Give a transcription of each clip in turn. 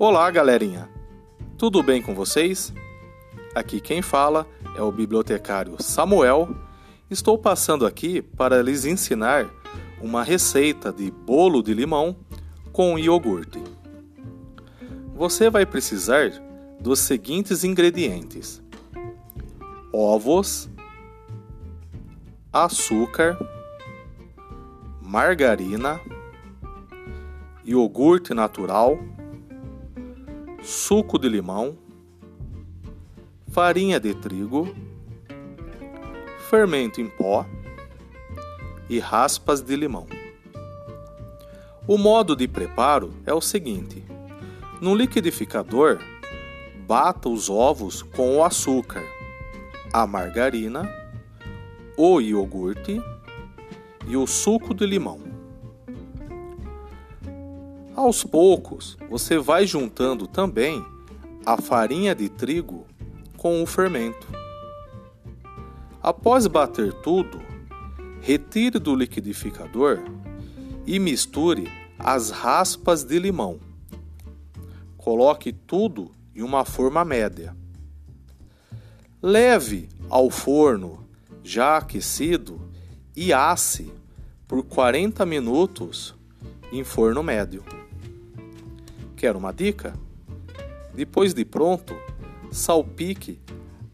Olá, galerinha! Tudo bem com vocês? Aqui quem fala é o bibliotecário Samuel. Estou passando aqui para lhes ensinar uma receita de bolo de limão com iogurte. Você vai precisar dos seguintes ingredientes: ovos, açúcar, margarina, iogurte natural suco de limão, farinha de trigo, fermento em pó e raspas de limão. O modo de preparo é o seguinte: no liquidificador, bata os ovos com o açúcar, a margarina, o iogurte e o suco de limão. Aos poucos, você vai juntando também a farinha de trigo com o fermento. Após bater tudo, retire do liquidificador e misture as raspas de limão. Coloque tudo em uma forma média. Leve ao forno já aquecido e asse por 40 minutos em forno médio. Quer uma dica? Depois de pronto, salpique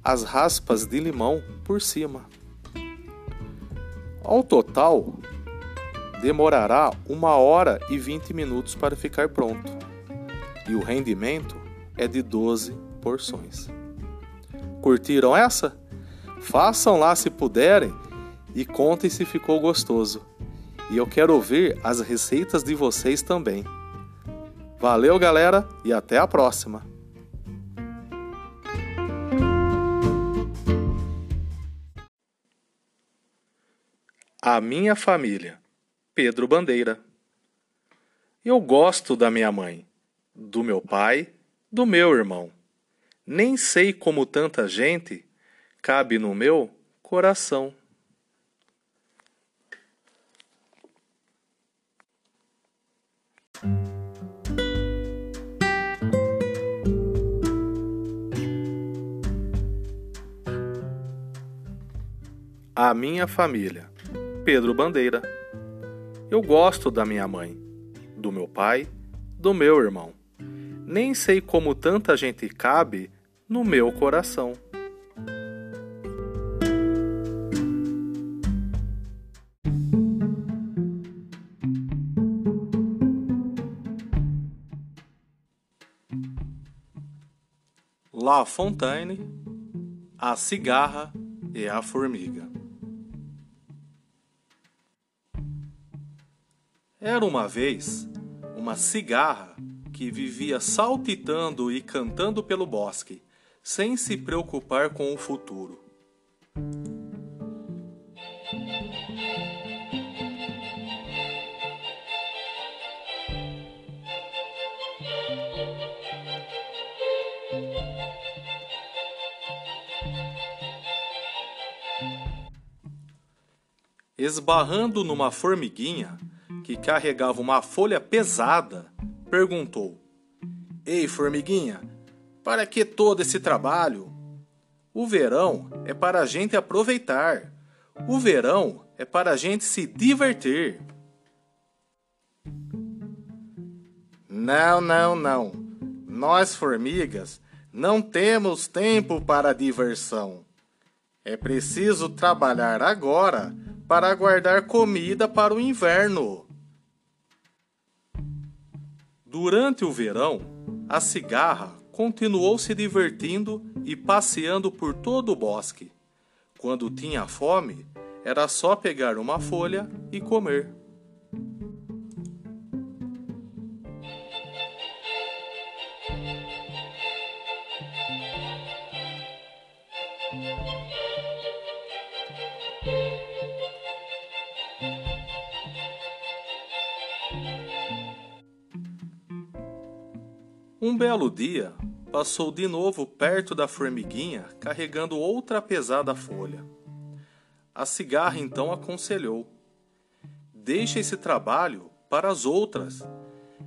as raspas de limão por cima. Ao total, demorará uma hora e 20 minutos para ficar pronto. E o rendimento é de 12 porções. Curtiram essa? Façam lá se puderem e contem se ficou gostoso. E eu quero ouvir as receitas de vocês também. Valeu, galera, e até a próxima! A minha família. Pedro Bandeira. Eu gosto da minha mãe, do meu pai, do meu irmão. Nem sei como tanta gente cabe no meu coração. A minha família. Pedro Bandeira. Eu gosto da minha mãe, do meu pai, do meu irmão. Nem sei como tanta gente cabe no meu coração. La Fontaine, a cigarra e a formiga. Era uma vez uma cigarra que vivia saltitando e cantando pelo bosque, sem se preocupar com o futuro. Esbarrando numa formiguinha, que carregava uma folha pesada, perguntou: Ei, formiguinha, para que todo esse trabalho? O verão é para a gente aproveitar. O verão é para a gente se divertir. Não, não, não. Nós, formigas, não temos tempo para diversão. É preciso trabalhar agora para guardar comida para o inverno. Durante o verão, a cigarra continuou se divertindo e passeando por todo o bosque. Quando tinha fome, era só pegar uma folha e comer. Um belo dia, passou de novo perto da formiguinha carregando outra pesada folha. A cigarra então aconselhou: Deixe esse trabalho para as outras.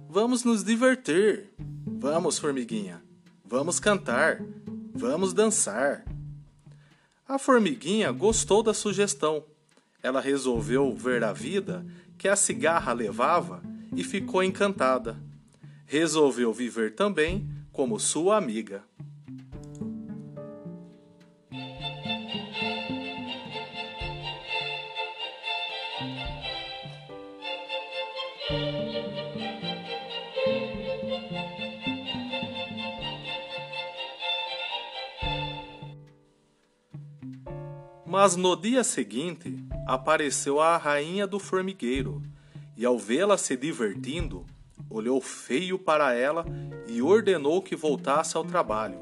Vamos nos divertir. Vamos, formiguinha, vamos cantar, vamos dançar. A formiguinha gostou da sugestão. Ela resolveu ver a vida que a cigarra levava e ficou encantada. Resolveu viver também como sua amiga. Mas no dia seguinte apareceu a rainha do formigueiro e, ao vê-la se divertindo, olhou feio para ela e ordenou que voltasse ao trabalho.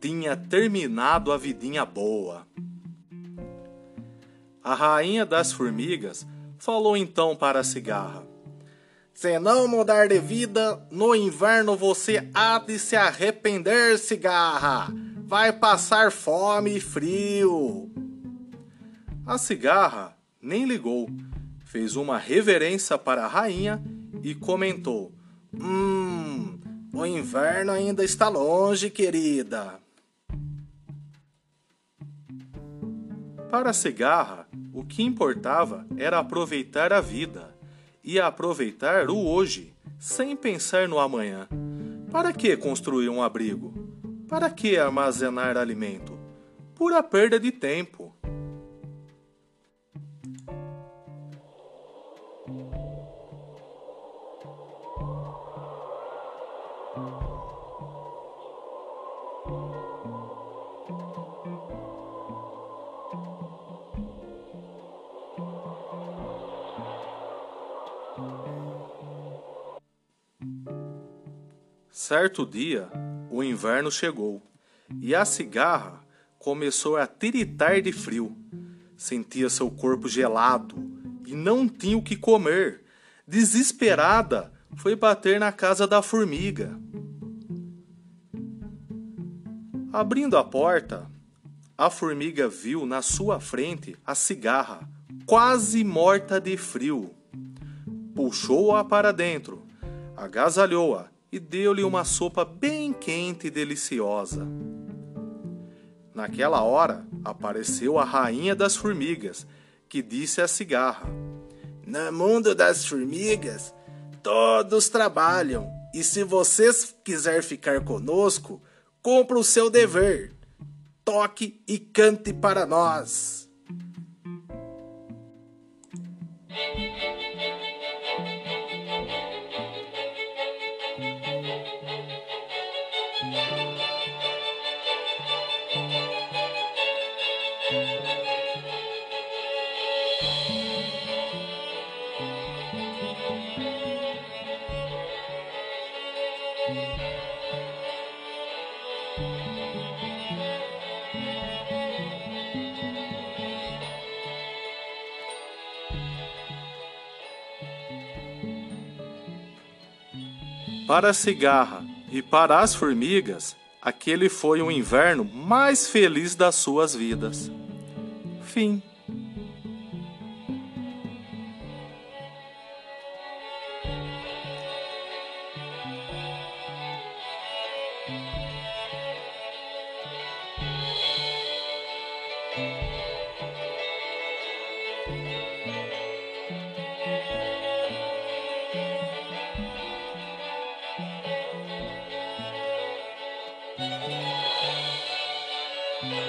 Tinha terminado a vidinha boa. A rainha das formigas falou então para a cigarra: Se não mudar de vida, no inverno você há de se arrepender, cigarra. Vai passar fome e frio. A cigarra nem ligou, fez uma reverência para a rainha e comentou: Hum, o inverno ainda está longe, querida. Para a cigarra, o que importava era aproveitar a vida e aproveitar o hoje, sem pensar no amanhã. Para que construir um abrigo? Para que armazenar alimento? Pura perda de tempo. Certo dia, o inverno chegou e a cigarra começou a tiritar de frio. Sentia seu corpo gelado e não tinha o que comer. Desesperada, foi bater na casa da formiga. Abrindo a porta, a formiga viu na sua frente a cigarra, quase morta de frio. Puxou-a para dentro, agasalhou-a e deu-lhe uma sopa bem quente e deliciosa. Naquela hora apareceu a rainha das formigas, que disse à cigarra: No mundo das formigas, todos trabalham, e se vocês quiser ficar conosco, cumpra o seu dever. Toque e cante para nós. Para a cigarra e para as formigas, aquele foi o inverno mais feliz das suas vidas. Fim. Yeah.